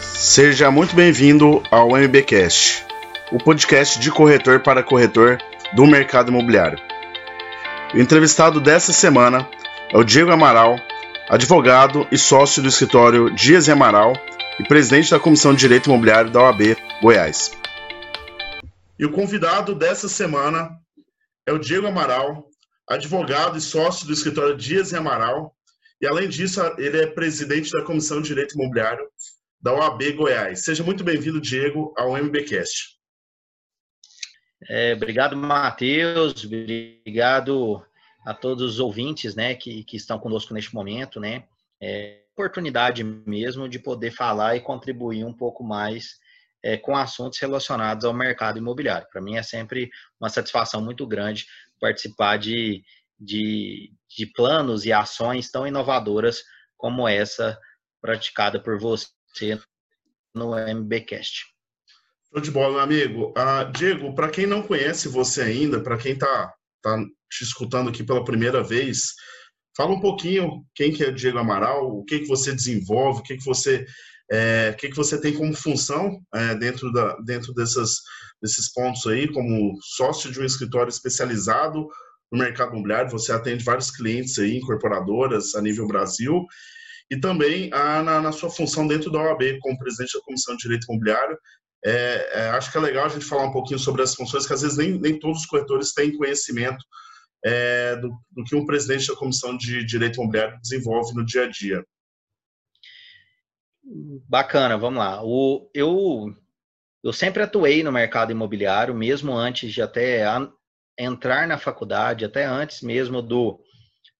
Seja muito bem-vindo ao MBcast, o podcast de corretor para corretor do mercado imobiliário. O entrevistado dessa semana é o Diego Amaral, advogado e sócio do escritório Dias e Amaral e presidente da Comissão de Direito Imobiliário da OAB Goiás. E o convidado dessa semana é o Diego Amaral, advogado e sócio do escritório Dias e Amaral, e além disso, ele é presidente da Comissão de Direito Imobiliário da OAB Goiás. Seja muito bem-vindo, Diego, ao MBcast. É, obrigado, Matheus. Obrigado a todos os ouvintes né, que, que estão conosco neste momento. Né? É oportunidade mesmo de poder falar e contribuir um pouco mais é, com assuntos relacionados ao mercado imobiliário. Para mim é sempre uma satisfação muito grande participar de, de, de planos e ações tão inovadoras como essa praticada por você no MBcast. Show de bola, meu amigo. Uh, Diego, para quem não conhece você ainda, para quem está tá te escutando aqui pela primeira vez, fala um pouquinho quem que é Diego Amaral, o que que você desenvolve, o que que você é, o que, que você tem como função é, dentro, da, dentro dessas, desses pontos aí, como sócio de um escritório especializado no mercado imobiliário, você atende vários clientes aí, incorporadoras a nível Brasil, e também a, na, na, sua função dentro da OAB, como presidente da Comissão de Direito Imobiliário. É, é, acho que é legal a gente falar um pouquinho sobre as funções, que às vezes nem, nem todos os corretores têm conhecimento é, do, do, que um presidente da Comissão de Direito Imobiliário desenvolve no dia a dia. Bacana, vamos lá. O, eu, eu sempre atuei no mercado imobiliário, mesmo antes de até entrar na faculdade, até antes mesmo do,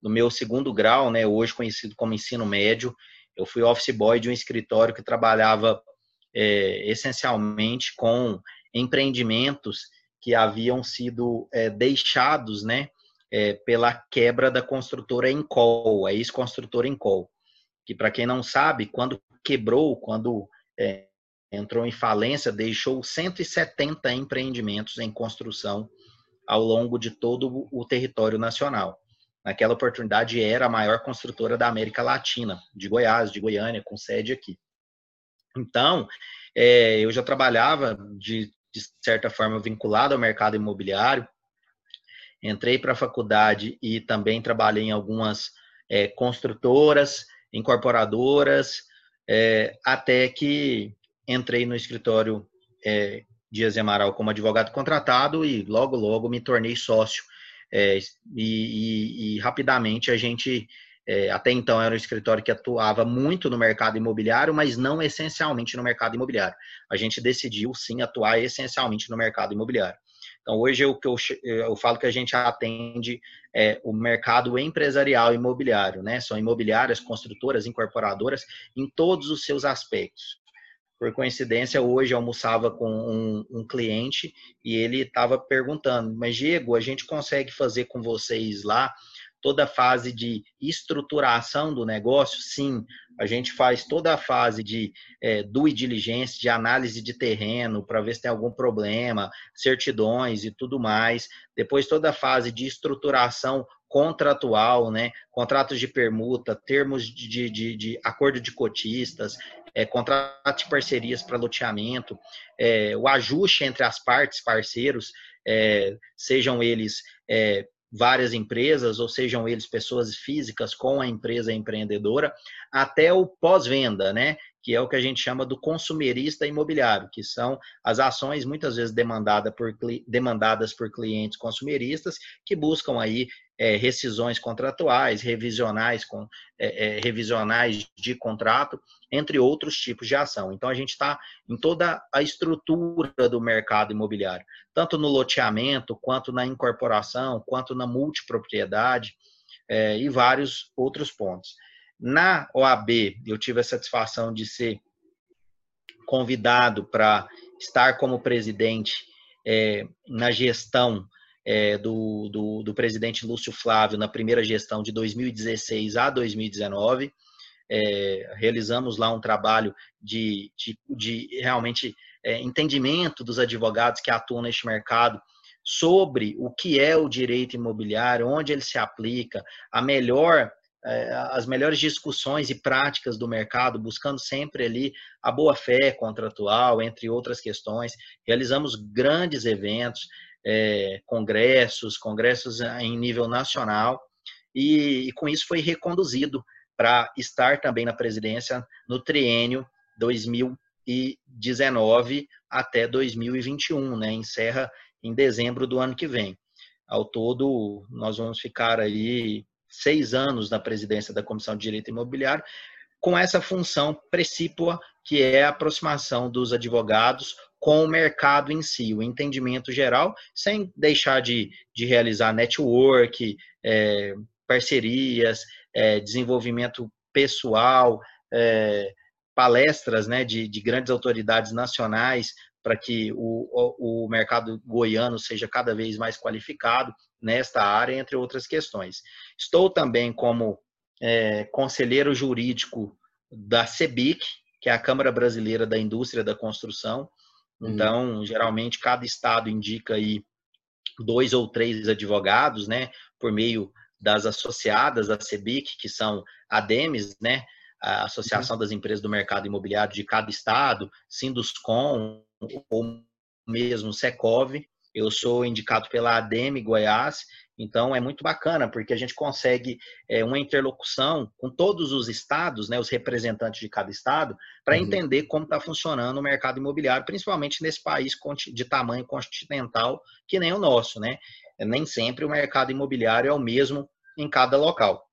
do meu segundo grau, né, hoje conhecido como ensino médio. Eu fui office boy de um escritório que trabalhava é, essencialmente com empreendimentos que haviam sido é, deixados, né, é, pela quebra da construtora Encol, a ex-construtora Encol, que para quem não sabe, quando quebrou, quando é, entrou em falência, deixou 170 empreendimentos em construção ao longo de todo o território nacional. Naquela oportunidade era a maior construtora da América Latina, de Goiás, de Goiânia, com sede aqui. Então, é, eu já trabalhava de, de certa forma vinculado ao mercado imobiliário. Entrei para a faculdade e também trabalhei em algumas é, construtoras, incorporadoras, é, até que entrei no escritório é, Dias Amaral como advogado contratado e logo, logo me tornei sócio. É, e, e, e, rapidamente a gente, é, até então era um escritório que atuava muito no mercado imobiliário, mas não essencialmente no mercado imobiliário. A gente decidiu sim atuar essencialmente no mercado imobiliário. Então, hoje eu, eu, eu falo que a gente atende é, o mercado empresarial imobiliário, né? São imobiliárias, construtoras, incorporadoras, em todos os seus aspectos. Por coincidência, hoje almoçava com um, um cliente e ele estava perguntando, mas Diego, a gente consegue fazer com vocês lá toda a fase de estruturação do negócio? Sim, a gente faz toda a fase de é, due diligência, de análise de terreno, para ver se tem algum problema, certidões e tudo mais. Depois toda a fase de estruturação contratual, né? Contratos de permuta, termos de, de, de acordo de cotistas, é, de parcerias para loteamento, é, o ajuste entre as partes, parceiros, é, sejam eles é, várias empresas, ou sejam eles pessoas físicas com a empresa empreendedora, até o pós-venda, né? Que é o que a gente chama do consumerista imobiliário, que são as ações muitas vezes demandada por, demandadas por clientes consumeristas que buscam aí é, rescisões contratuais, revisionais, com, é, é, revisionais de contrato, entre outros tipos de ação. Então, a gente está em toda a estrutura do mercado imobiliário, tanto no loteamento, quanto na incorporação, quanto na multipropriedade é, e vários outros pontos. Na OAB, eu tive a satisfação de ser convidado para estar como presidente é, na gestão é, do, do, do, presidente Lúcio Flávio na primeira gestão de 2016 a 2019. É, realizamos lá um trabalho de, de, de realmente é, entendimento dos advogados que atuam neste mercado sobre o que é o direito imobiliário, onde ele se aplica, a melhor é, as melhores discussões e práticas do mercado, buscando sempre ali a boa fé contratual, entre outras questões. Realizamos grandes eventos, é, congressos, congressos em nível nacional, e, e com isso foi reconduzido para estar também na presidência no triênio 2019 até 2021, né? Encerra em dezembro do ano que vem. Ao todo, nós vamos ficar aí seis anos na presidência da Comissão de Direito Imobiliário, com essa função precípua, que é a aproximação dos advogados com o mercado em si, o entendimento geral, sem deixar de, de realizar network, é, parcerias, é, desenvolvimento pessoal, é, palestras né, de, de grandes autoridades nacionais para que o, o mercado goiano seja cada vez mais qualificado nesta área, entre outras questões. Estou também como é, conselheiro jurídico da CEBIC, que é a Câmara Brasileira da Indústria da Construção. Uhum. Então, geralmente, cada estado indica aí dois ou três advogados, né, por meio das associadas à CEBIC, que são ADEMES, né, a Associação uhum. das Empresas do Mercado Imobiliário de cada estado, Sinduscom ou mesmo Secov. Eu sou indicado pela ADEME Goiás, então é muito bacana, porque a gente consegue é, uma interlocução com todos os estados, né, os representantes de cada estado, para uhum. entender como está funcionando o mercado imobiliário, principalmente nesse país de tamanho continental que nem o nosso. Né? Nem sempre o mercado imobiliário é o mesmo em cada local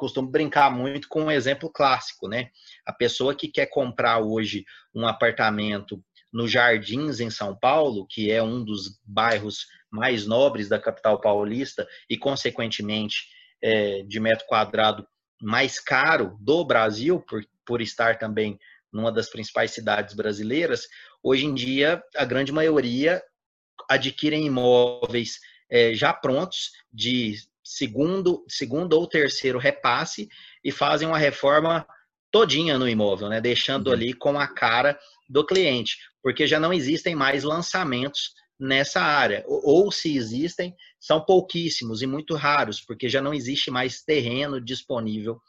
costumo brincar muito com um exemplo clássico, né? A pessoa que quer comprar hoje um apartamento nos Jardins, em São Paulo, que é um dos bairros mais nobres da capital paulista e, consequentemente, é, de metro quadrado mais caro do Brasil, por, por estar também numa das principais cidades brasileiras, hoje em dia a grande maioria adquirem imóveis é, já prontos de segundo, segundo ou terceiro repasse e fazem uma reforma todinha no imóvel, né? Deixando uhum. ali com a cara do cliente, porque já não existem mais lançamentos nessa área. Ou, se existem, são pouquíssimos e muito raros, porque já não existe mais terreno disponível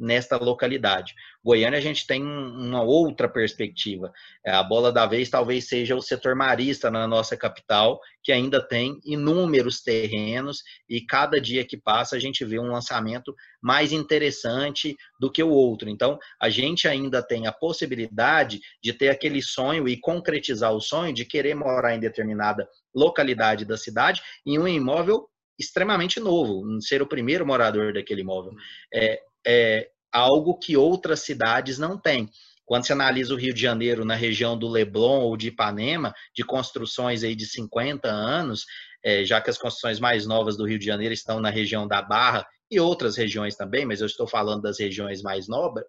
nesta localidade. Goiânia a gente tem uma outra perspectiva. É, a bola da vez talvez seja o setor marista na nossa capital, que ainda tem inúmeros terrenos e cada dia que passa a gente vê um lançamento mais interessante do que o outro. Então, a gente ainda tem a possibilidade de ter aquele sonho e concretizar o sonho de querer morar em determinada localidade da cidade em um imóvel extremamente novo, ser o primeiro morador daquele imóvel. É, é algo que outras cidades não têm. Quando você analisa o Rio de Janeiro na região do Leblon ou de Ipanema, de construções aí de 50 anos, é, já que as construções mais novas do Rio de Janeiro estão na região da Barra e outras regiões também, mas eu estou falando das regiões mais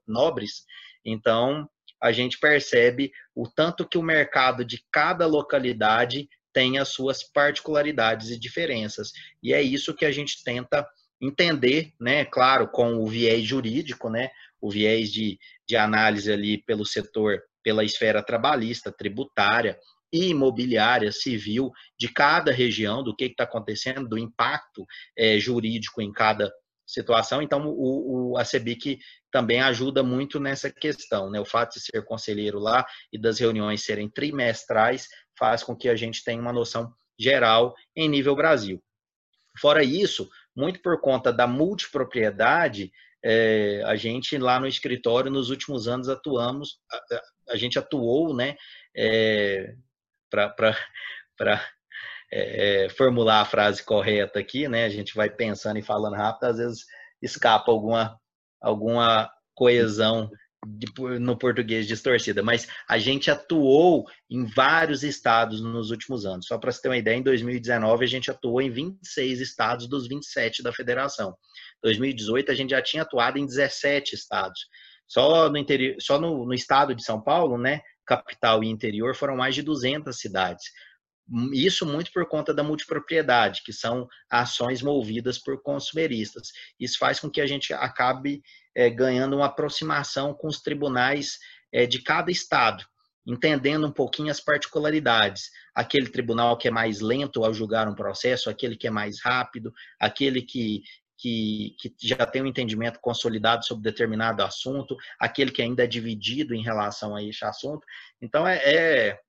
nobres, então a gente percebe o tanto que o mercado de cada localidade tem as suas particularidades e diferenças. E é isso que a gente tenta entender, né, claro, com o viés jurídico, né, o viés de, de análise ali pelo setor, pela esfera trabalhista, tributária e imobiliária, civil, de cada região, do que está acontecendo, do impacto é, jurídico em cada situação. Então, o, o, a CEBIC também ajuda muito nessa questão. Né? O fato de ser conselheiro lá e das reuniões serem trimestrais faz com que a gente tenha uma noção geral em nível Brasil. Fora isso, muito por conta da multipropriedade, é, a gente lá no escritório, nos últimos anos, atuamos, a, a gente atuou, né, é, para é, é, formular a frase correta aqui, né, a gente vai pensando e falando rápido, às vezes escapa alguma, alguma coesão no português distorcida, mas a gente atuou em vários estados nos últimos anos. Só para você ter uma ideia, em 2019 a gente atuou em 26 estados dos 27 da federação. 2018 a gente já tinha atuado em 17 estados. Só no interior, só no, no estado de São Paulo, né, capital e interior, foram mais de 200 cidades. Isso muito por conta da multipropriedade, que são ações movidas por consumeristas. Isso faz com que a gente acabe é, ganhando uma aproximação com os tribunais é, de cada estado, entendendo um pouquinho as particularidades. Aquele tribunal que é mais lento ao julgar um processo, aquele que é mais rápido, aquele que, que, que, já tem um entendimento consolidado sobre determinado assunto, aquele que ainda é dividido em relação a esse assunto. Então, é, é,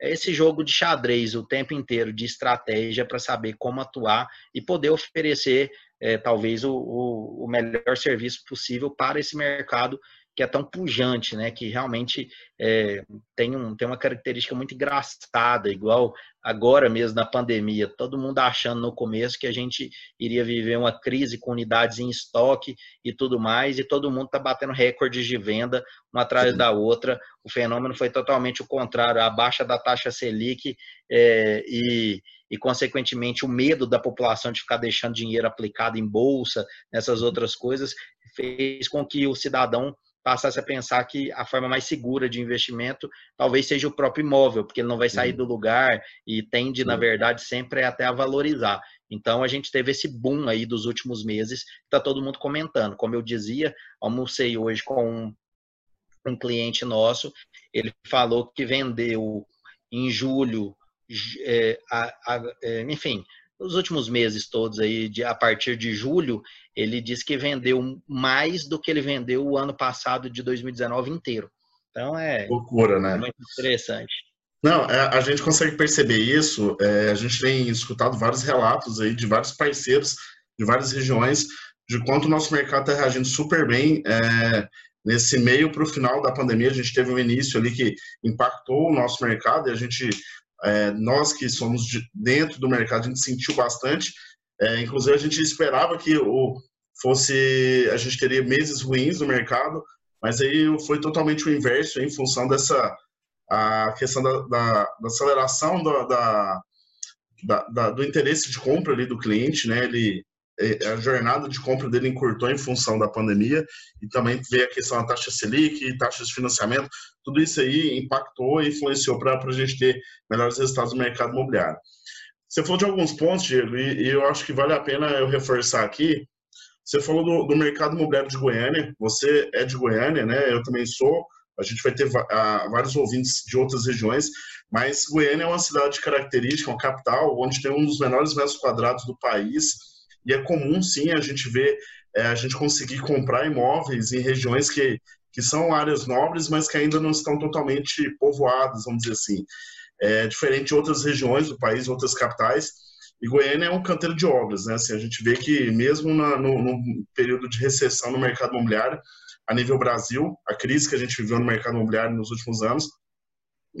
é esse jogo de xadrez o tempo inteiro, de estratégia para saber como atuar e poder oferecer, é, talvez, o, o, o melhor serviço possível para esse mercado que é tão pujante, né? Que realmente é, tem, um, tem uma característica muito engraçada, igual agora mesmo na pandemia, todo mundo achando no começo que a gente iria viver uma crise com unidades em estoque e tudo mais, e todo mundo está batendo recordes de venda uma atrás Sim. da outra. O fenômeno foi totalmente o contrário, a baixa da taxa Selic é, e e, consequentemente, o medo da população de ficar deixando dinheiro aplicado em bolsa, nessas outras coisas, fez com que o cidadão passasse a pensar que a forma mais segura de investimento talvez seja o próprio imóvel, porque ele não vai sair uhum. do lugar e tende, na verdade, sempre até a valorizar. Então, a gente teve esse boom aí dos últimos meses, está todo mundo comentando. Como eu dizia, almocei hoje com um, um cliente nosso, ele falou que vendeu em julho, é, a, a, é, enfim, nos últimos meses todos aí, de, a partir de julho, ele disse que vendeu mais do que ele vendeu o ano passado de 2019 inteiro. Então é loucura, né? Muito interessante. Não, é, a gente consegue perceber isso. É, a gente tem escutado vários relatos aí de vários parceiros de várias regiões de quanto o nosso mercado está reagindo super bem. É, nesse meio para o final da pandemia, a gente teve um início ali que impactou o nosso mercado e a gente é, nós que somos de, dentro do mercado, a gente sentiu bastante. É, inclusive, a gente esperava que o, fosse a gente teria meses ruins no mercado, mas aí foi totalmente o inverso em função dessa a questão da, da, da aceleração da, da, do interesse de compra ali do cliente, né? Ele é, a jornada de compra dele encurtou em função da pandemia e também veio a questão da taxa Selic, taxas de financiamento, tudo isso aí impactou e influenciou para a gente ter melhores resultados no mercado imobiliário. Você falou de alguns pontos, Diego, e, e, eu acho que vale a pena eu reforçar aqui. Você falou do, do, mercado imobiliário de Goiânia, você é de Goiânia, né? Eu também sou. A gente vai ter uh, vários ouvintes de outras regiões, mas Goiânia é uma cidade característica, uma capital, onde tem um dos menores metros quadrados do país e é comum, sim, a gente ver, é, a gente conseguir comprar imóveis em regiões que, que são áreas nobres, mas que ainda não estão totalmente povoadas, vamos dizer assim. É, diferente de outras regiões do país, outras capitais, e Goiânia é um canteiro de obras, né? Assim, a gente vê que mesmo na, no, no, período de recessão no mercado imobiliário, a nível Brasil, a crise que a gente viveu no mercado imobiliário nos últimos anos,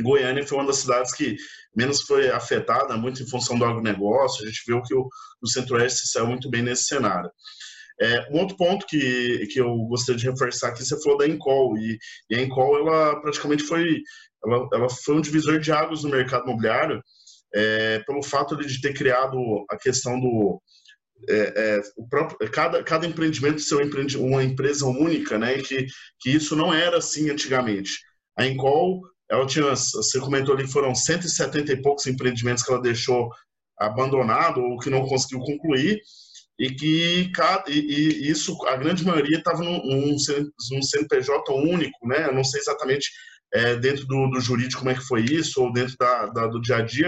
Goiânia foi uma das cidades que menos foi afetada, muito em função do agronegócio. A gente viu que o, o Centro-Oeste saiu muito bem nesse cenário. É, um outro ponto que, que eu gostaria de reforçar aqui, você falou da Encol, e, e a Encol, ela praticamente foi, ela, ela, foi um divisor de águas no mercado imobiliário, é, pelo fato de ter criado a questão do, é, é, o próprio, cada, cada empreendimento ser uma empresa única, né? Que, que isso não era assim antigamente. A Encol ela tinha, você comentou ali, foram 170 e poucos empreendimentos que ela deixou abandonado ou que não conseguiu concluir e que e, e isso a grande maioria estava num, num, CNPJ único, né? Eu não sei exatamente é, dentro do, do, jurídico como é que foi isso ou dentro da, da, do dia a dia,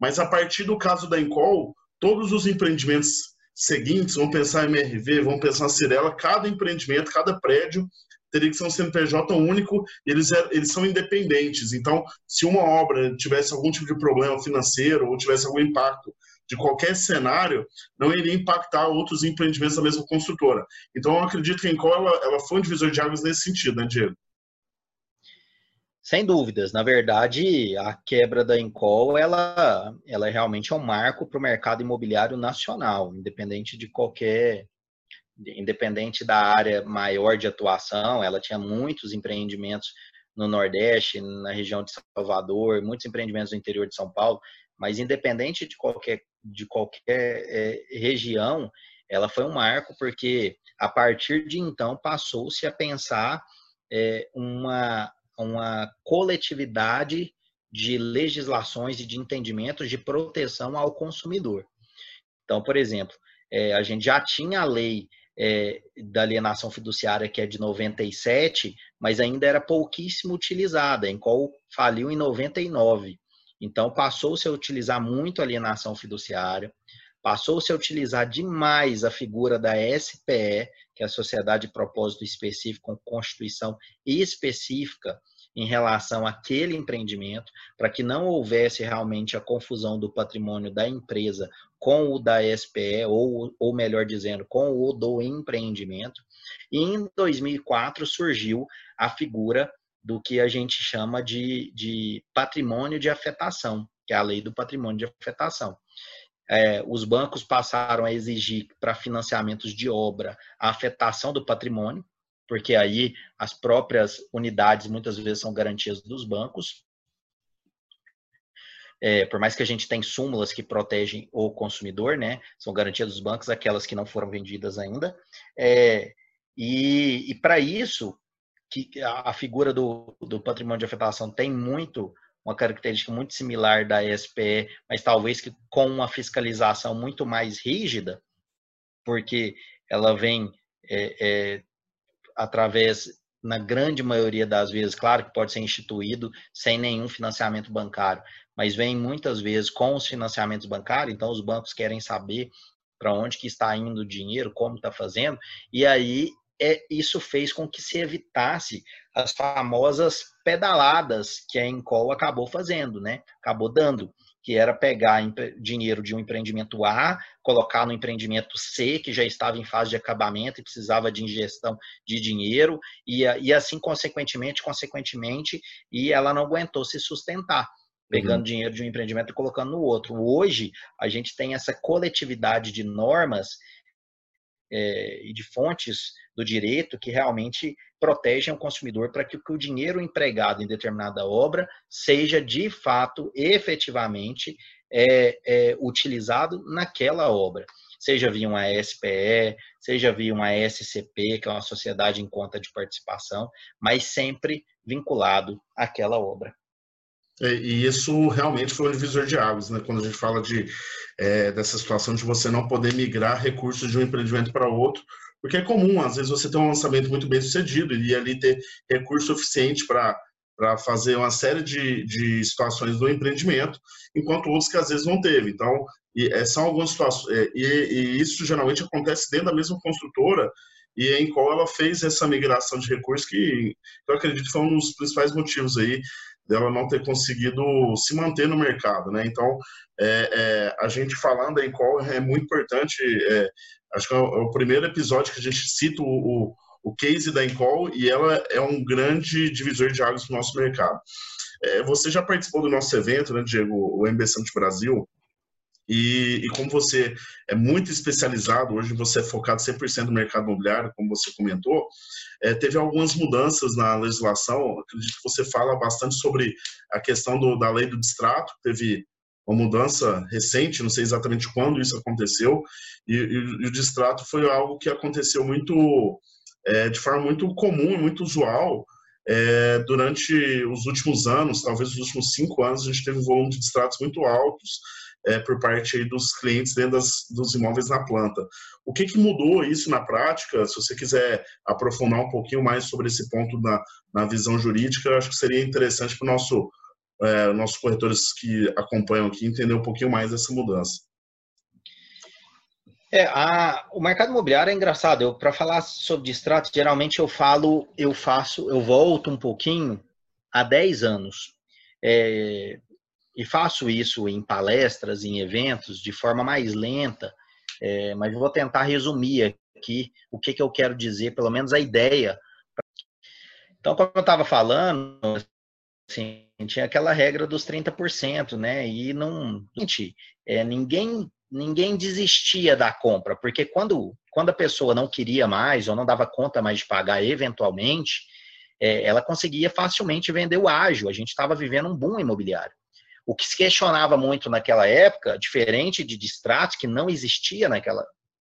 mas a partir do caso da Encol, todos os empreendimentos seguintes, vão pensar em MRV, vão pensar em Cirela, cada empreendimento, cada prédio teria que ser um CNPJ único eles, eles são independentes. Então, se uma obra tivesse algum tipo de problema financeiro ou tivesse algum impacto de qualquer cenário, não iria impactar outros empreendimentos da mesma construtora. Então, eu acredito que a Encol ela, ela foi um divisor de águas nesse sentido, né, Diego? Sem dúvidas. Na verdade, a quebra da Encol, ela, ela realmente é um marco para o mercado imobiliário nacional, independente de qualquer independente da área maior de atuação, ela tinha muitos empreendimentos no Nordeste, na região de Salvador, muitos empreendimentos no interior de São Paulo, mas independente de qualquer, de qualquer é, região, ela foi um marco porque a partir de então passou-se a pensar é, uma, uma coletividade de legislações e de entendimentos de proteção ao consumidor. Então, por exemplo, é, a gente já tinha a lei é, da alienação fiduciária, que é de 97, mas ainda era pouquíssimo utilizada, em qual faliu em 99. Então, passou-se a utilizar muito a alienação fiduciária, passou-se a utilizar demais a figura da SPE, que é a Sociedade de Propósito Específico, com constituição específica em relação àquele empreendimento, para que não houvesse realmente a confusão do patrimônio da empresa com o da SPE, ou, ou melhor dizendo, com o do empreendimento. E em 2004 surgiu a figura do que a gente chama de, de patrimônio de afetação, que é a lei do patrimônio de afetação. É, os bancos passaram a exigir para financiamentos de obra a afetação do patrimônio, porque aí as próprias unidades muitas vezes são garantias dos bancos. É, por mais que a gente tenha súmulas que protegem o consumidor, né, são garantias dos bancos, aquelas que não foram vendidas ainda. É, e, e para isso, que a figura do, do patrimônio de afetação tem muito uma característica muito similar da SPE, mas talvez que com uma fiscalização muito mais rígida, porque ela vem é, é, através, na grande maioria das vezes, claro que pode ser instituído sem nenhum financiamento bancário, mas vem muitas vezes com os financiamentos bancários, então os bancos querem saber para onde que está indo o dinheiro, como está fazendo, e aí é, isso fez com que se evitasse as famosas pedaladas que a Encol acabou fazendo, né? Acabou dando, que era pegar dinheiro de um empreendimento A, colocar no empreendimento C, que já estava em fase de acabamento e precisava de ingestão de dinheiro, e, e assim, consequentemente, consequentemente, e ela não aguentou se sustentar pegando uhum. dinheiro de um empreendimento e colocando no outro. Hoje, a gente tem essa coletividade de normas é, e de fontes do direito que realmente protegem o consumidor para que, que o dinheiro empregado em determinada obra seja de fato, efetivamente, é, é, utilizado naquela obra, seja via uma SPE, seja via uma SCP, que é uma sociedade em conta de participação, mas sempre vinculado àquela obra. É, e isso realmente foi um divisor de águas, né? Quando a gente fala de, é, dessa situação de você não poder migrar recursos de um empreendimento para outro, porque é comum, às vezes, você ter um lançamento muito bem sucedido e ali ter recurso suficiente para para fazer uma série de, de situações do empreendimento, enquanto outros que às vezes não teve. Então, e, é, são algumas situações, é, e, e, isso geralmente acontece dentro da mesma construtora, e em qual ela fez essa migração de recursos que eu acredito que foi um dos principais motivos aí dela não ter conseguido se manter no mercado, né? Então, é, é, a gente falando em qual é muito importante, é, acho que é o, é o, primeiro episódio que a gente cita o, o, case da Encol e ela é um grande divisor de águas no nosso mercado. É, você já participou do nosso evento, né, Diego, o MB Summit Brasil, e, e, como você é muito especializado, hoje você é focado 100% no mercado imobiliário, como você comentou, é, teve algumas mudanças na legislação. Acredito que você fala bastante sobre a questão do, da lei do distrato, teve uma mudança recente, não sei exatamente quando isso aconteceu, e, e, e o distrato foi algo que aconteceu muito, é, de forma muito comum, muito usual, é, durante os últimos anos, talvez os últimos cinco anos, a gente teve um volume de distratos muito altos, é, por parte dos clientes dentro das, dos imóveis na planta. O que, que mudou isso na prática? Se você quiser aprofundar um pouquinho mais sobre esse ponto na, na visão jurídica, acho que seria interessante para os nosso, é, nossos corretores que acompanham aqui entender um pouquinho mais dessa mudança. É, a, o mercado imobiliário é engraçado. Eu para falar sobre distrato, geralmente eu falo, eu faço, eu volto um pouquinho há 10 anos. É, e faço isso em palestras, em eventos, de forma mais lenta, é, mas vou tentar resumir aqui o que, que eu quero dizer, pelo menos a ideia. Então, como eu estava falando, assim, tinha aquela regra dos 30%, né? E não. Gente, é, ninguém, ninguém desistia da compra, porque quando, quando a pessoa não queria mais ou não dava conta mais de pagar eventualmente, é, ela conseguia facilmente vender o ágio. A gente estava vivendo um boom imobiliário. O que se questionava muito naquela época, diferente de distratos, que não existia naquela,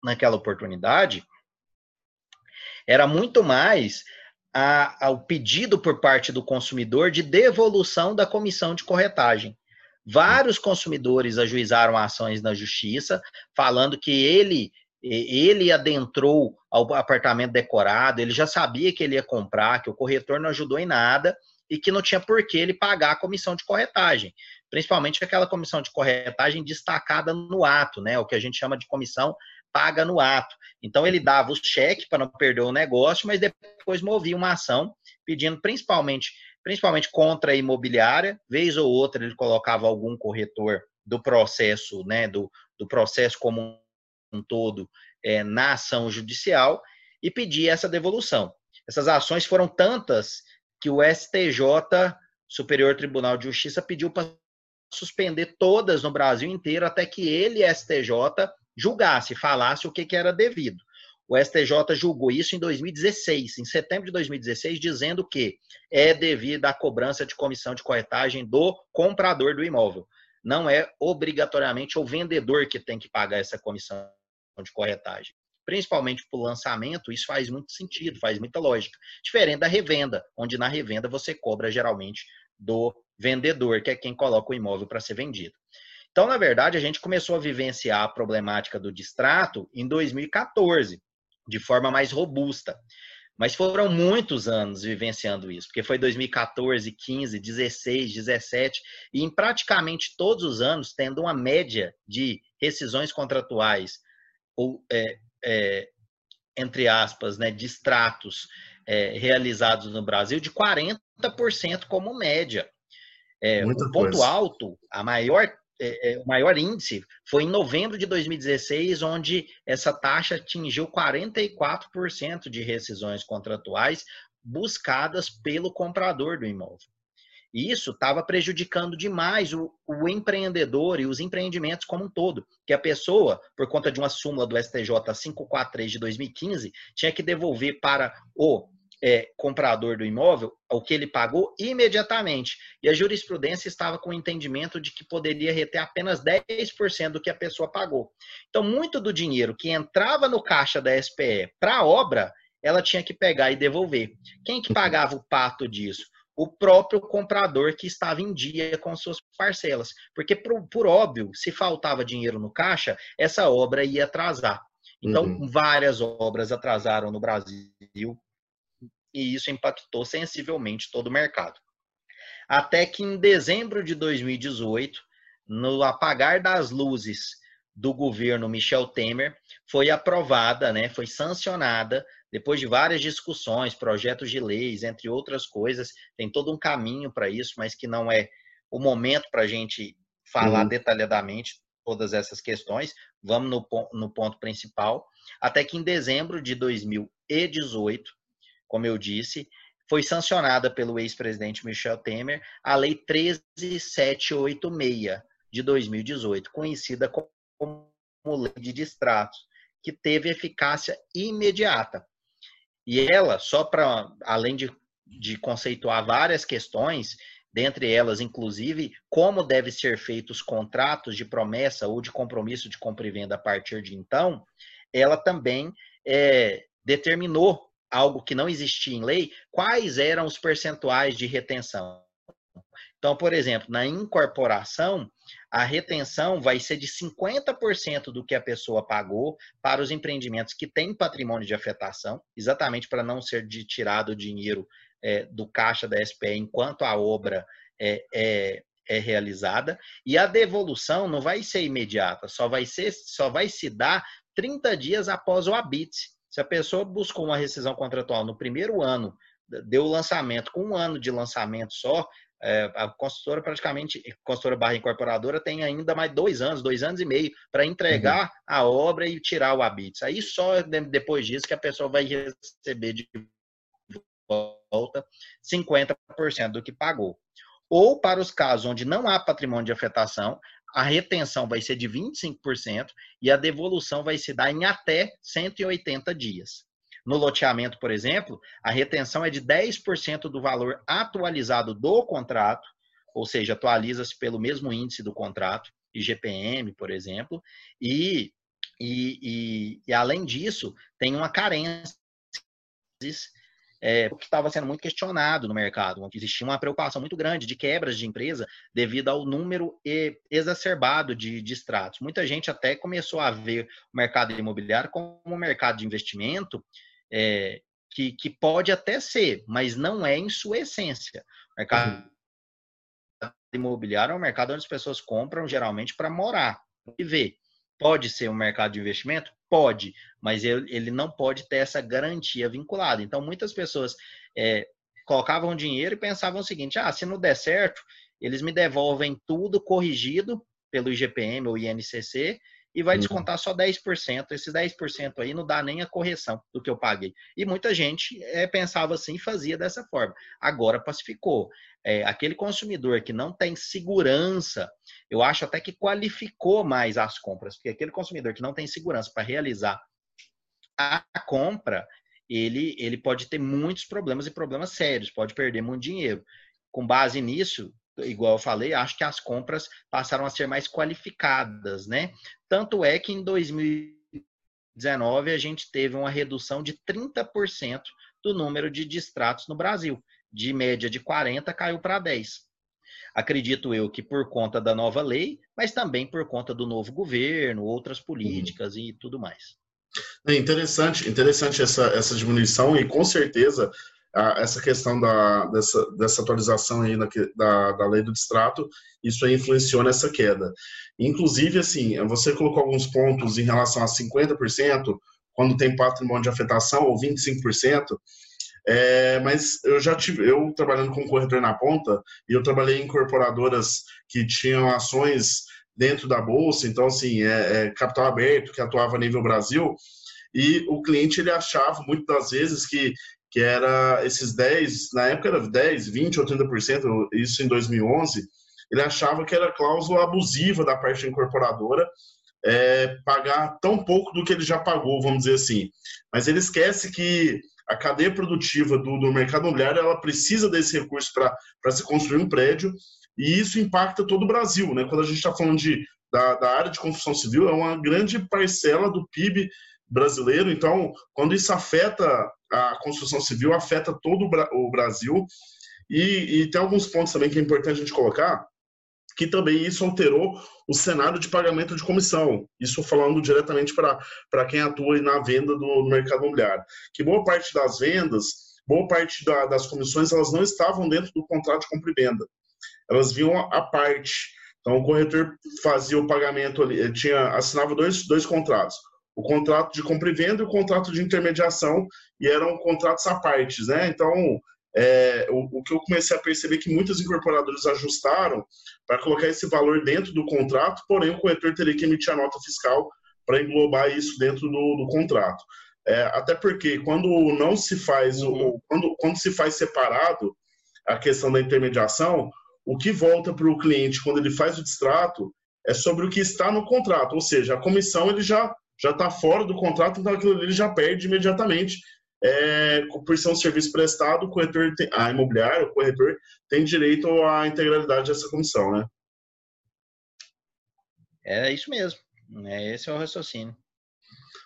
naquela oportunidade, era muito mais a, a, o pedido por parte do consumidor de devolução da comissão de corretagem. Vários consumidores ajuizaram ações na justiça, falando que ele ele adentrou ao apartamento decorado, ele já sabia que ele ia comprar, que o corretor não ajudou em nada, e que não tinha por que ele pagar a comissão de corretagem, principalmente aquela comissão de corretagem destacada no ato, né, o que a gente chama de comissão paga no ato. Então ele dava o cheque para não perder o negócio, mas depois movia uma ação pedindo principalmente principalmente contra a imobiliária, vez ou outra ele colocava algum corretor do processo, né, do, do processo como um todo é, na ação judicial e pedia essa devolução. Essas ações foram tantas que o STJ, Superior Tribunal de Justiça, pediu para suspender todas no Brasil inteiro até que ele, STJ, julgasse, falasse o que, que era devido. O STJ julgou isso em 2016, em setembro de 2016, dizendo que é devido à cobrança de comissão de corretagem do comprador do imóvel. Não é obrigatoriamente o vendedor que tem que pagar essa comissão de corretagem. Principalmente para o lançamento, isso faz muito sentido, faz muita lógica. Diferente da revenda, onde na revenda você cobra geralmente do vendedor, que é quem coloca o imóvel para ser vendido. Então, na verdade, a gente começou a vivenciar a problemática do distrato em 2014, de forma mais robusta. Mas foram muitos anos vivenciando isso, porque foi 2014, 15, 16, 17, e em praticamente todos os anos tendo uma média de rescisões contratuais, ou, é, é, entre aspas, né, distratos é, realizados no Brasil de 40% como média. É, o ponto coisa. alto, a maior é, é, o maior índice foi em novembro de 2016, onde essa taxa atingiu 44% de rescisões contratuais buscadas pelo comprador do imóvel. E isso estava prejudicando demais o, o, empreendedor e os empreendimentos como um todo, que a pessoa, por conta de uma súmula do STJ 543 de 2015, tinha que devolver para o é, comprador do imóvel o que ele pagou imediatamente. E a jurisprudência estava com o entendimento de que poderia reter apenas 10% do que a pessoa pagou. Então, muito do dinheiro que entrava no caixa da SPE para a obra, ela tinha que pegar e devolver. Quem que pagava o pato disso? O próprio comprador que estava em dia com suas parcelas. Porque, por, por óbvio, se faltava dinheiro no caixa, essa obra ia atrasar. Então, uhum. várias obras atrasaram no Brasil e isso impactou sensivelmente todo o mercado. Até que em dezembro de 2018, no apagar das luzes do governo Michel Temer, foi aprovada, né, foi sancionada, depois de várias discussões, projetos de leis, entre outras coisas, tem todo um caminho para isso, mas que não é o momento para a gente falar uhum. detalhadamente todas essas questões. Vamos no, no ponto principal. Até que em dezembro de 2018, como eu disse, foi sancionada pelo ex-presidente Michel Temer a Lei 13786 de 2018, conhecida como Lei de Distratos, que teve eficácia imediata. E ela, só para, além de, de conceituar várias questões, dentre elas, inclusive, como devem ser feitos os contratos de promessa ou de compromisso de compra e venda a partir de então, ela também é, determinou algo que não existia em lei, quais eram os percentuais de retenção. Então, por exemplo, na incorporação, a retenção vai ser de 50% do que a pessoa pagou para os empreendimentos que têm patrimônio de afetação, exatamente para não ser de tirado o dinheiro é, do caixa da SPE enquanto a obra é, é, é, realizada. E a devolução não vai ser imediata, só vai, ser, só vai se dar 30 dias após o habite. Se a pessoa buscou uma rescisão contratual no primeiro ano, deu o lançamento, com um ano de lançamento só, é, a construtora praticamente, a construtora barra incorporadora tem ainda mais dois anos, dois anos e meio para entregar uhum. a obra e tirar o habite. Aí só depois disso que a pessoa vai receber de volta 50% do que pagou. Ou para os casos onde não há patrimônio de afetação, a retenção vai ser de 25% e a devolução vai se dar em até 180 dias. No loteamento, por exemplo, a retenção é de 10% do valor atualizado do contrato, ou seja, atualiza-se pelo mesmo índice do contrato, IGPM, por exemplo, e, e, e, e além disso, tem uma carência é, que estava sendo muito questionado no mercado, onde existia uma preocupação muito grande de quebras de empresa devido ao número exacerbado de distratos. Muita gente até começou a ver o mercado imobiliário como um mercado de investimento é, que, que pode até ser, mas não é em sua essência. Mercado uhum. imobiliário é um mercado onde as pessoas compram geralmente para morar e ver. Pode ser um mercado de investimento? Pode, mas ele, ele não pode ter essa garantia vinculada. Então, muitas pessoas é, colocavam dinheiro e pensavam o seguinte: ah, se não der certo, eles me devolvem tudo corrigido pelo IGPM ou INCC e vai uhum. descontar só 10%. Esses 10% aí não dá nem a correção do que eu paguei. E muita gente é, pensava assim e fazia dessa forma. Agora pacificou. É, aquele consumidor que não tem segurança, eu acho até que qualificou mais as compras, porque aquele consumidor que não tem segurança para realizar a compra, ele, ele pode ter muitos problemas e problemas sérios, pode perder muito dinheiro. Com base nisso, igual eu falei, acho que as compras passaram a ser mais qualificadas, né? Tanto é que em 2019 a gente teve uma redução de 30% do número de distratos no Brasil. De média de 40 caiu para 10. Acredito eu que por conta da nova lei, mas também por conta do novo governo, outras políticas uhum. e tudo mais. É interessante, interessante essa, essa diminuição e com certeza essa questão da, dessa, dessa atualização aí da, da, da, lei do distrato, isso aí influenciou nessa queda. Inclusive, assim, você colocou alguns pontos em relação a 50%, quando tem patrimônio de afetação, ou 25%, é, mas eu já tive, eu trabalhando com corretor na ponta, e eu trabalhei em incorporadoras que tinham ações dentro da bolsa, então, assim, é, é capital aberto, que atuava a nível Brasil, e o cliente ele achava muitas das vezes que que era esses 10, na época era 10, 20 ou 30%, isso em 2011, ele achava que era cláusula abusiva da parte incorporadora é, pagar tão pouco do que ele já pagou, vamos dizer assim. Mas ele esquece que a cadeia produtiva do, do mercado imobiliário ela precisa desse recurso para se construir um prédio e isso impacta todo o Brasil. Né? Quando a gente está falando de, da, da área de construção civil, é uma grande parcela do PIB brasileiro. Então, quando isso afeta a construção civil, afeta todo o Brasil. E, e tem alguns pontos também que é importante a gente colocar, que também isso alterou o cenário de pagamento de comissão. Isso falando diretamente para quem atua na venda do, do, mercado imobiliário. Que boa parte das vendas, boa parte da, das comissões, elas não estavam dentro do contrato de compra e venda. Elas vinham à parte. Então, o corretor fazia o pagamento ali, tinha, assinava dois, dois contratos o contrato de compra e venda e o contrato de intermediação, e eram contratos à parte, né? Então, é, o, o, que eu comecei a perceber é que muitas incorporadoras ajustaram para colocar esse valor dentro do contrato, porém o corretor teria que emitir a nota fiscal para englobar isso dentro do, do contrato. É, até porque quando não se faz, uhum. o, quando, quando se faz separado a questão da intermediação, o que volta para o cliente quando ele faz o distrato é sobre o que está no contrato, ou seja, a comissão ele já já está fora do contrato, então aquilo ele já perde imediatamente. É, por ser um serviço prestado, o corretor tem, a imobiliária, o corretor tem direito à integralidade dessa comissão, né? É isso mesmo. É, esse é o raciocínio.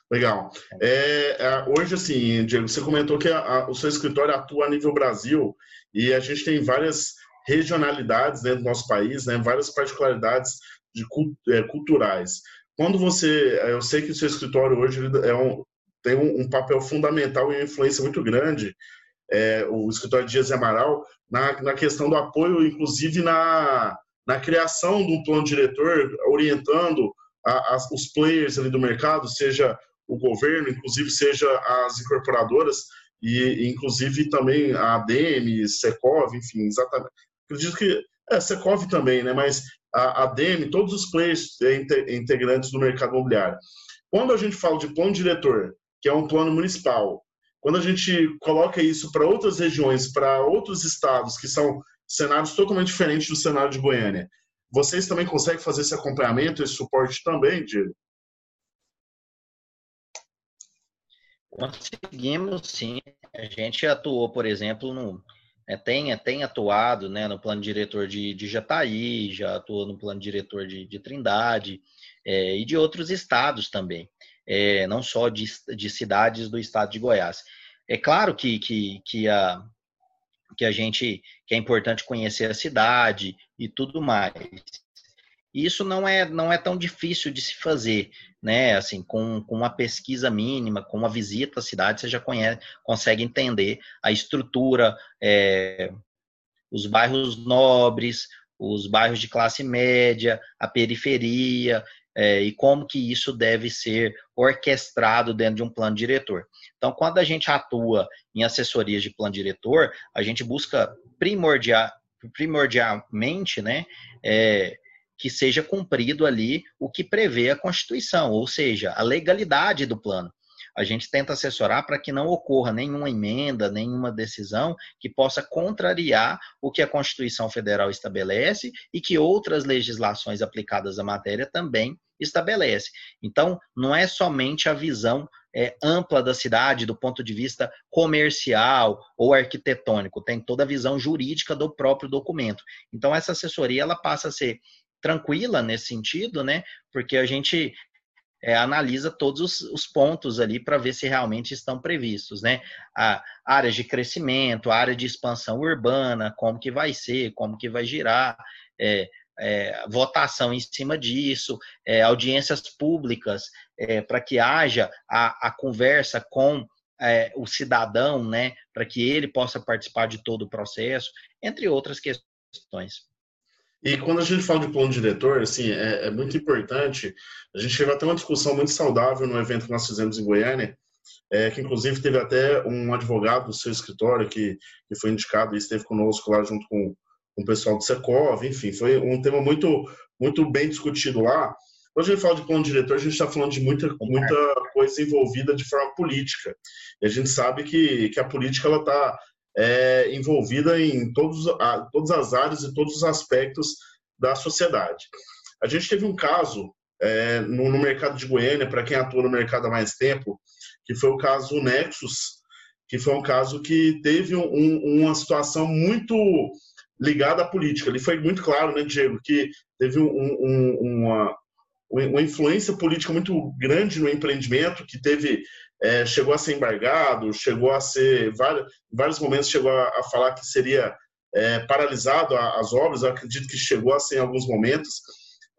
Legal. É, é, hoje, assim, Diego, você comentou que a, a, o seu escritório atua a nível Brasil e a gente tem várias regionalidades dentro do nosso país, né, várias particularidades de, é, culturais. Quando você, eu sei que o seu escritório hoje é um, tem um, um, papel fundamental e uma influência muito grande, é, o escritório Dias Amaral, na, na questão do apoio, inclusive na, na criação de um plano diretor, orientando a, a, os players ali do mercado, seja o governo, inclusive seja as incorporadoras, e inclusive também a ADM, Secov, enfim, exatamente. Acredito que é, Secov também, né? Mas a, a DEM, todos os players integrantes do mercado imobiliário. Quando a gente fala de plano diretor, que é um plano municipal, quando a gente coloca isso para outras regiões, para outros estados, que são cenários totalmente diferentes do cenário de Goiânia, vocês também conseguem fazer esse acompanhamento, esse suporte também, Diego? Conseguimos, sim. A gente atuou, por exemplo, no, é, tem, tem atuado né, no plano diretor de, de Jataí, já atuou no plano diretor de, de Trindade é, e de outros estados também, é, não só de, de cidades do estado de Goiás. É claro que, que, que, a, que a gente que é importante conhecer a cidade e tudo mais. Isso não é, não é tão difícil de se fazer, né? Assim, com, com uma pesquisa mínima, com uma visita à cidade, você já conhece, consegue entender a estrutura é, os bairros nobres, os bairros de classe média, a periferia, é, e como que isso deve ser orquestrado dentro de um plano diretor. Então, quando a gente atua em assessorias de plano diretor, a gente busca primordial, primordialmente, né, é, que seja cumprido ali o que prevê a Constituição, ou seja, a legalidade do plano a gente tenta assessorar para que não ocorra nenhuma emenda, nenhuma decisão que possa contrariar o que a Constituição Federal estabelece e que outras legislações aplicadas à matéria também estabelece. Então, não é somente a visão é, ampla da cidade do ponto de vista comercial ou arquitetônico, tem toda a visão jurídica do próprio documento. Então, essa assessoria ela passa a ser tranquila nesse sentido, né? Porque a gente é, analisa todos os, os pontos ali para ver se realmente estão previstos, né? A, áreas de crescimento, área de expansão urbana, como que vai ser, como que vai girar, é, é, votação em cima disso, é, audiências públicas é, para que haja a, a conversa com é, o cidadão, né? Para que ele possa participar de todo o processo, entre outras questões. E quando a gente fala de plano diretor, assim, é, é, muito importante. A gente teve até uma discussão muito saudável no evento que nós fizemos em Goiânia, é, que inclusive teve até um advogado do seu escritório que, que foi indicado e esteve conosco lá junto com, com o pessoal do Secov, enfim, foi um tema muito, muito bem discutido lá. Quando a gente fala de plano diretor, a gente está falando de muita, muita coisa envolvida de forma política. E a gente sabe que, que a política ela está é, envolvida em todos, a, todas as áreas e todos os aspectos da sociedade. A gente teve um caso é, no, no, mercado de Goiânia, para quem atua no mercado há mais tempo, que foi o caso Nexus, que foi um caso que teve um, uma situação muito ligada à política. Ele foi muito claro, né, Diego, que teve um, um, uma, uma influência política muito grande no empreendimento, que teve é, chegou a ser embargado, chegou a ser, vários, em vários momentos chegou a, a falar que seria é, paralisado a, as obras, eu acredito que chegou a ser em alguns momentos,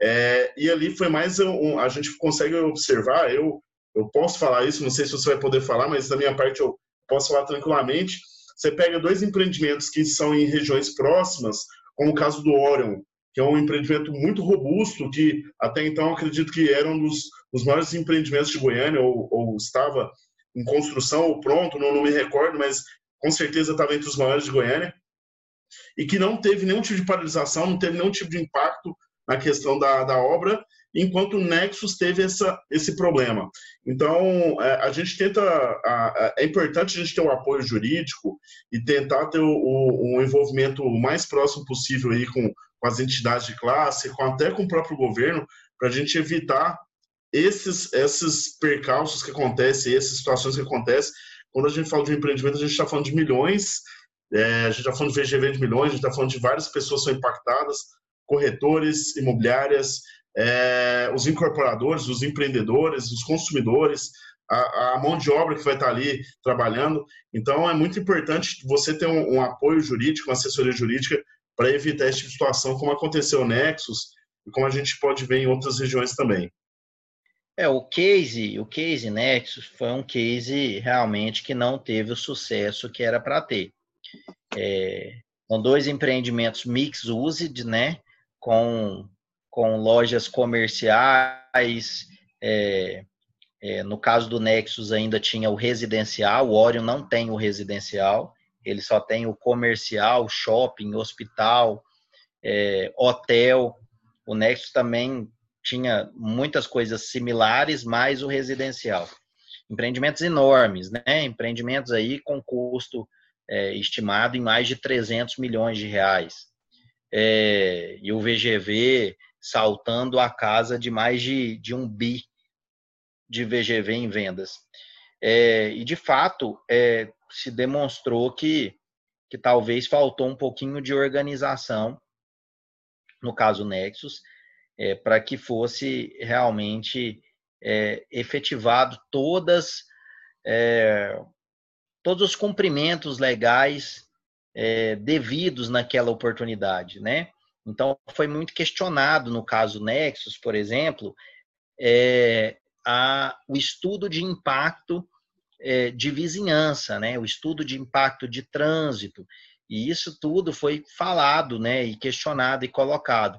é, e ali foi mais, um, a gente consegue observar, eu, eu posso falar isso, não sei se você vai poder falar, mas da minha parte eu posso falar tranquilamente, você pega dois empreendimentos que são em regiões próximas, como o caso do Orion, que é um empreendimento muito robusto, que até então acredito que era um dos, dos maiores empreendimentos de Goiânia, ou, ou estava em construção ou pronto, não, não me recordo, mas com certeza estava entre os maiores de Goiânia, e que não teve nenhum tipo de paralisação, não teve nenhum tipo de impacto na questão da, da obra, enquanto o Nexus teve essa, esse problema. Então, é, a gente tenta, a, a, é importante a gente ter o um apoio jurídico e tentar ter o, o, envolvimento o mais próximo possível aí com, com as entidades de classe, com, até com o próprio governo, para a gente evitar esses, esses percalços que acontecem, essas situações que acontecem. Quando a gente fala de um empreendimento, a gente está falando de milhões, é, a gente está falando de VGV de milhões, a gente está falando de várias pessoas que são impactadas, corretores, imobiliárias, é, os incorporadores, os empreendedores, os consumidores, a, a, mão de obra que vai estar ali trabalhando. Então, é muito importante você ter um, um apoio jurídico, uma assessoria jurídica para evitar esse tipo de situação, como aconteceu no Nexus e como a gente pode ver em outras regiões também. É, o case, o case Nexus foi um case realmente que não teve o sucesso que era para ter. É, são dois empreendimentos mix-used, né, com, com lojas comerciais, é, é, no caso do Nexus ainda tinha o residencial, o Orion não tem o residencial, ele só tem o comercial, shopping, hospital, é, hotel. O Nexus também tinha muitas coisas similares, mais o residencial. Empreendimentos enormes, né? Empreendimentos aí com custo é, estimado em mais de 300 milhões de reais. É, e o VGV saltando a casa de mais de, de um bi de VGV em vendas. É, e, de fato, é, se demonstrou que, que talvez faltou um pouquinho de organização, no caso Nexus, é, para que fosse realmente é, efetivado todas é, todos os cumprimentos legais é, devidos naquela oportunidade, né? Então foi muito questionado no caso Nexus, por exemplo, é, a, o estudo de impacto é, de vizinhança, né? o estudo de impacto de trânsito. E isso tudo foi falado, né, e questionado e colocado.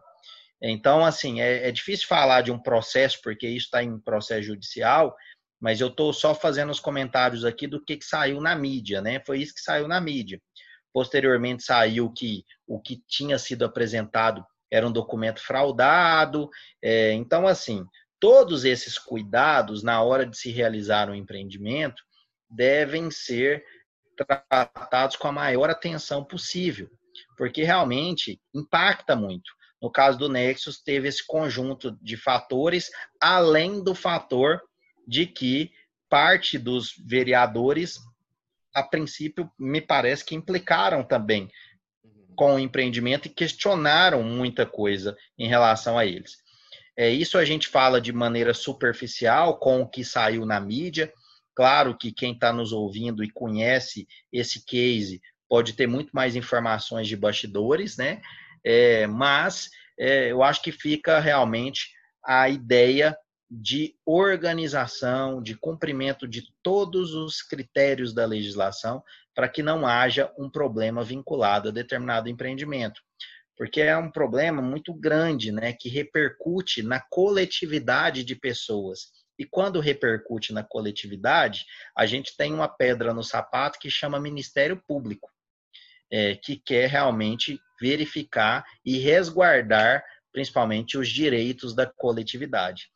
Então, assim, é, é difícil falar de um processo, porque isso está em processo judicial, mas eu estou só fazendo os comentários aqui do que, que saiu na mídia, né? Foi isso que saiu na mídia. Posteriormente saiu que o que tinha sido apresentado era um documento fraudado. É, então, assim, todos esses cuidados na hora de se realizar um empreendimento devem ser tratados com a maior atenção possível, porque realmente impacta muito. No caso do Nexus, teve esse conjunto de fatores, além do fator de que parte dos vereadores, a princípio, me parece que implicaram também com o empreendimento e questionaram muita coisa em relação a eles. É, isso a gente fala de maneira superficial, com o que saiu na mídia. Claro que quem está nos ouvindo e conhece esse case pode ter muito mais informações de bastidores, né? É, mas é, eu acho que fica realmente a ideia de organização, de cumprimento de todos os critérios da legislação, para que não haja um problema vinculado a determinado empreendimento. Porque é um problema muito grande, né, que repercute na coletividade de pessoas. E quando repercute na coletividade, a gente tem uma pedra no sapato que chama Ministério Público, é, que quer realmente verificar e resguardar principalmente os direitos da coletividade.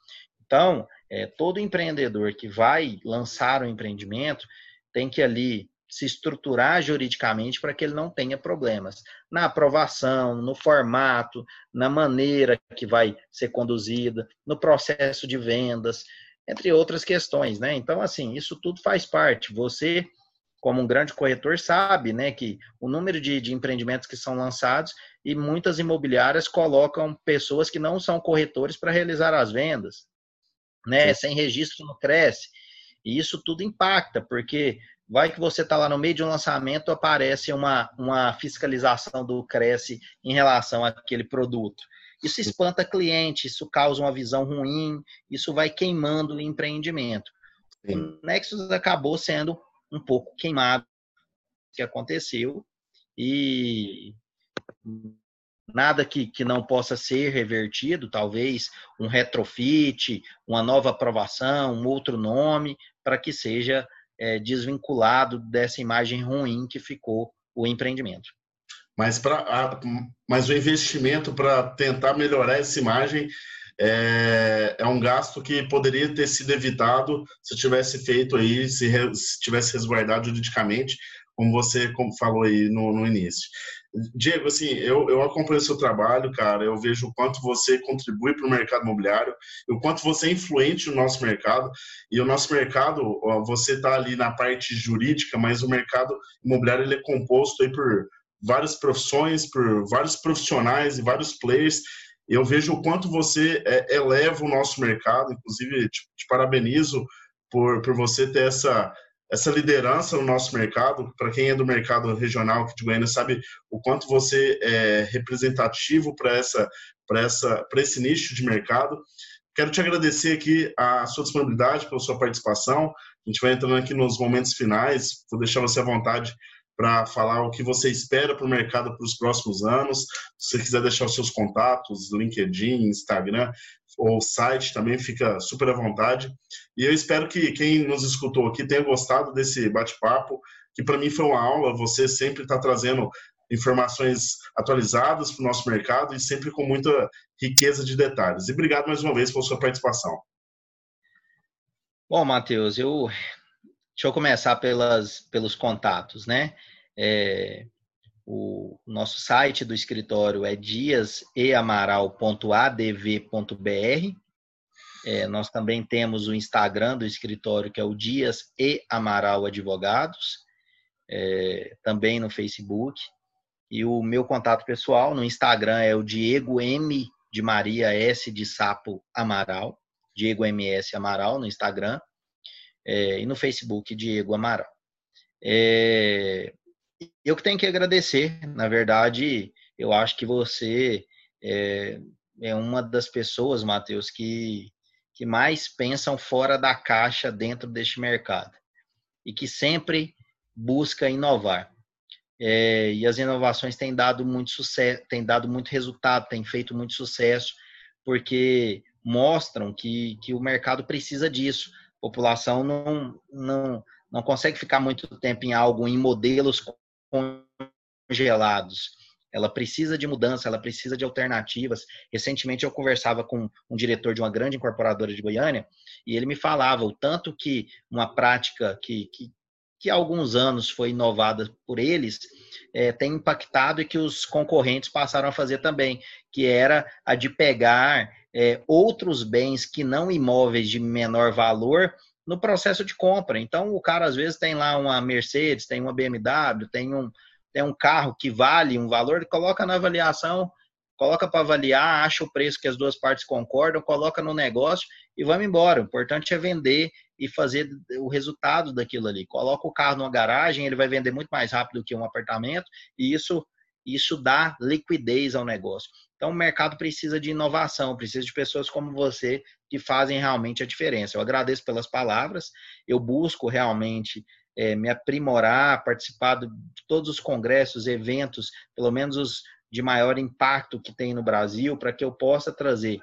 Então, é, todo empreendedor que vai lançar um empreendimento tem que ali se estruturar juridicamente para que ele não tenha problemas na aprovação, no formato, na maneira que vai ser conduzida, no processo de vendas, entre outras questões, né? Então, assim, isso tudo faz parte. Você, como um grande corretor, sabe, né, que o número de, de empreendimentos que são lançados e muitas imobiliárias colocam pessoas que não são corretores para realizar as vendas né? Sim. Sem registro não cresce. E isso tudo impacta, porque vai que você está lá no meio de um lançamento, aparece uma, uma fiscalização do Cresce em relação àquele produto. Isso espanta cliente, isso causa uma visão ruim, isso vai queimando o empreendimento. Sim. O Nexus acabou sendo um pouco queimado que aconteceu e nada que, que não possa ser revertido, talvez um retrofit, uma nova aprovação, um outro nome, para que seja é, desvinculado dessa imagem ruim que ficou o empreendimento. Mas, pra, mas o investimento para tentar melhorar essa imagem é, é, um gasto que poderia ter sido evitado se tivesse feito aí, se, re, se tivesse resguardado juridicamente, como você falou aí no, no início. Diego, assim, eu, eu acompanho o seu trabalho, cara, eu vejo o quanto você contribui para o mercado imobiliário, o quanto você é influente no nosso mercado, e o nosso mercado, você está ali na parte jurídica, mas o mercado imobiliário ele é composto aí por várias profissões, por vários profissionais e vários players, eu vejo o quanto você é, eleva o nosso mercado, inclusive te, te parabenizo por, por você ter essa essa liderança no nosso mercado. Para quem é do mercado regional aqui de Goiânia, sabe o quanto você é representativo para essa, essa, esse nicho de mercado. Quero te agradecer aqui a sua disponibilidade, pela sua participação. A gente vai entrando aqui nos momentos finais. Vou deixar você à vontade para falar o que você espera para o mercado para os próximos anos. Se você quiser deixar os seus contatos, LinkedIn, Instagram ou site, também fica super à vontade. E eu espero que quem nos escutou aqui tenha gostado desse bate-papo, que para mim foi uma aula. Você sempre está trazendo informações atualizadas para o nosso mercado e sempre com muita riqueza de detalhes. E obrigado mais uma vez pela sua participação. Bom, Matheus, eu Deixa eu começar pelas, pelos contatos, né? É, o nosso site do escritório é diaseamaral.adv.br. É, nós também temos o Instagram do escritório, que é o Dias e Amaral Advogados, é, também no Facebook. E o meu contato pessoal no Instagram é o Diego M de Maria S de Sapo Amaral, Diego MS Amaral no Instagram é, e no Facebook Diego Amaral. É, eu que tenho que agradecer, na verdade, eu acho que você é, é uma das pessoas, Matheus, que, que mais pensam fora da caixa dentro deste mercado e que sempre busca inovar. é, e as inovações têm dado muito sucesso, têm dado muito resultado, têm feito muito sucesso, porque mostram que, que o mercado precisa disso. População não, não, não consegue ficar muito tempo em algo, em modelos congelados. Ela precisa de mudança, ela precisa de alternativas. Recentemente eu conversava com um diretor de uma grande incorporadora de Goiânia e ele me falava o tanto que uma prática que, que, que há alguns anos foi inovada por eles é, tem impactado e que os concorrentes passaram a fazer também, que era a de pegar é, outros bens que não imóveis de menor valor no processo de compra. Então, o cara às vezes tem lá uma Mercedes, tem uma BMW, tem um, tem um carro que vale um valor, coloca na avaliação, coloca para avaliar, acha o preço que as duas partes concordam, coloca no negócio e vamos embora. O importante é vender e fazer o resultado daquilo ali. Coloca o carro numa garagem, ele vai vender muito mais rápido que um apartamento e isso isso dá liquidez ao negócio. Então, o mercado precisa de inovação, precisa de pessoas como você que fazem realmente a diferença. Eu agradeço pelas palavras, eu busco realmente é, me aprimorar, participar de todos os congressos, eventos, pelo menos os de maior impacto que tem no Brasil, para que eu possa trazer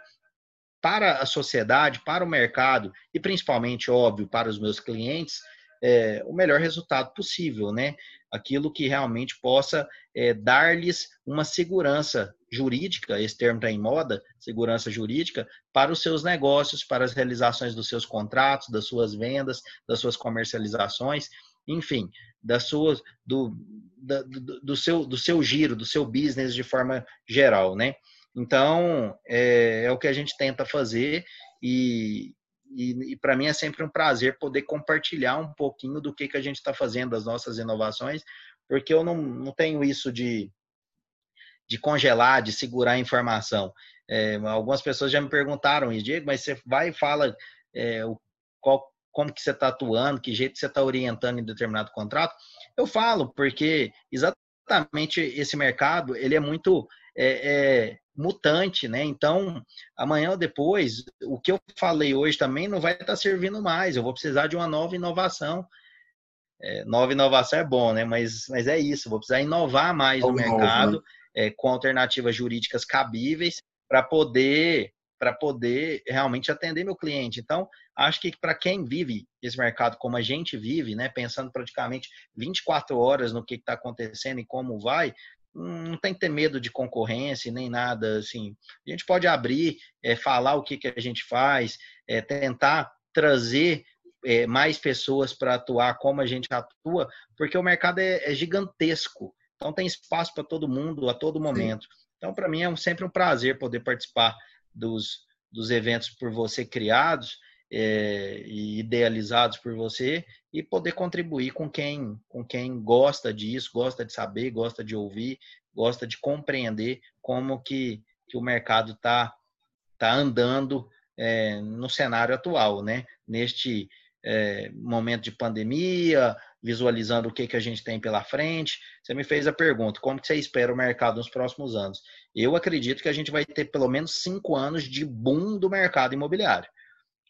para a sociedade, para o mercado e principalmente, óbvio, para os meus clientes, é, o melhor resultado possível, né? Aquilo que realmente possa é, dar-lhes uma segurança jurídica, esse termo está em moda, segurança jurídica, para os seus negócios, para as realizações dos seus contratos, das suas vendas, das suas comercializações, enfim, da sua, do, da, do, do, seu, do seu giro, do seu business de forma geral, né? Então, é, é o que a gente tenta fazer e, e, e para mim é sempre um prazer poder compartilhar um pouquinho do que, que a gente está fazendo, das nossas inovações, porque eu não, não tenho isso de, de congelar, de segurar a informação. É, algumas pessoas já me perguntaram, Diego, mas você vai e fala é, o, qual, como que você está atuando, que jeito você está orientando em determinado contrato. Eu falo, porque exatamente esse mercado, ele é muito é, é, mutante, né? Então, amanhã ou depois, o que eu falei hoje também não vai estar servindo mais. Eu vou precisar de uma nova inovação. É, nova inovação é bom, né? Mas, mas é isso. Vou precisar inovar mais no mercado novo, né? é, com alternativas jurídicas cabíveis para poder para poder realmente atender meu cliente. Então, acho que para quem vive esse mercado como a gente vive, né, pensando praticamente 24 horas no que está acontecendo e como vai, não tem que ter medo de concorrência nem nada assim. A gente pode abrir, é, falar o que, que a gente faz, é, tentar trazer é, mais pessoas para atuar como a gente atua, porque o mercado é, é gigantesco. Então tem espaço para todo mundo a todo momento. Então para mim é um, sempre um prazer poder participar dos, dos eventos por você criados é, e idealizados por você e poder contribuir com quem, com quem gosta disso, gosta de saber, gosta de ouvir, gosta de compreender como que, que o mercado está tá andando é, no cenário atual, né? Neste é, momento de pandemia, visualizando o que, que a gente tem pela frente. Você me fez a pergunta, como que você espera o mercado nos próximos anos? Eu acredito que a gente vai ter pelo menos cinco anos de boom do mercado imobiliário,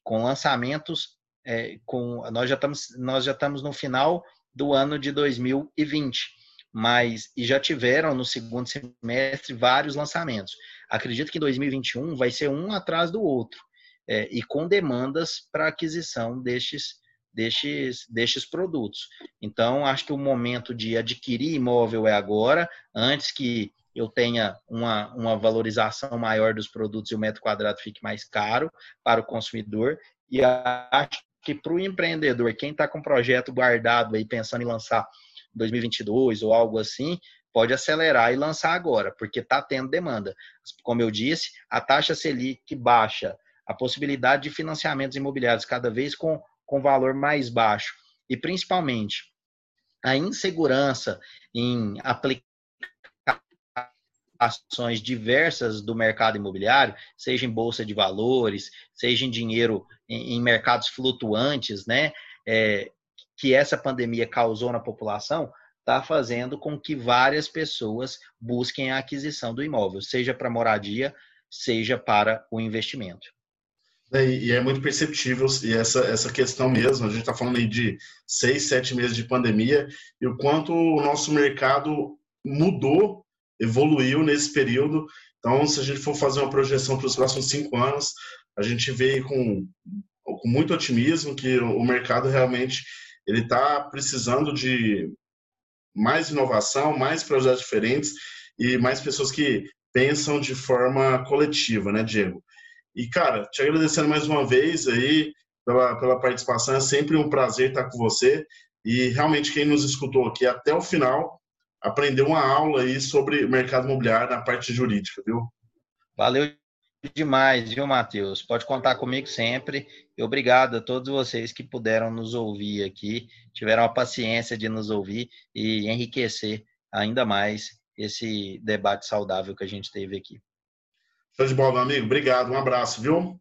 com lançamentos é, com nós já estamos nós já estamos no final do ano de 2020, mas e já tiveram no segundo semestre vários lançamentos. Acredito que 2021 vai ser um atrás do outro é, e com demandas para aquisição destes destes, destes produtos. Então, acho que o momento de adquirir imóvel é agora, antes que eu tenha uma, uma valorização maior dos produtos e o metro quadrado fique mais caro para o consumidor. E acho que para o empreendedor, quem está com um projeto guardado aí pensando em lançar 2022 ou algo assim, pode acelerar e lançar agora, porque está tendo demanda. Como eu disse, a taxa Selic baixa, a possibilidade de financiamentos imobiliários cada vez com, com valor mais baixo e principalmente a insegurança em aplicar ações diversas do mercado imobiliário, seja em bolsa de valores, seja em dinheiro em, em mercados flutuantes, né, é, que essa pandemia causou na população, está fazendo com que várias pessoas busquem a aquisição do imóvel, seja para moradia, seja para o investimento. É, e é muito perceptível e essa, essa questão mesmo. A gente está falando aí de seis, sete meses de pandemia e o quanto o nosso mercado mudou, evoluiu nesse período. Então, se a gente for fazer uma projeção para os próximos cinco anos, a gente vê com, com muito otimismo que o mercado realmente ele está precisando de mais inovação, mais projetos diferentes e mais pessoas que pensam de forma coletiva, né, Diego? E, cara, te agradecendo mais uma vez aí pela, pela participação, é sempre um prazer estar com você. E realmente, quem nos escutou aqui até o final, aprendeu uma aula aí sobre mercado imobiliário na parte jurídica, viu? Valeu demais, viu, Matheus? Pode contar comigo sempre. E obrigado a todos vocês que puderam nos ouvir aqui, tiveram a paciência de nos ouvir e enriquecer ainda mais esse debate saudável que a gente teve aqui. Show de bola, meu amigo. Obrigado. Um abraço, viu?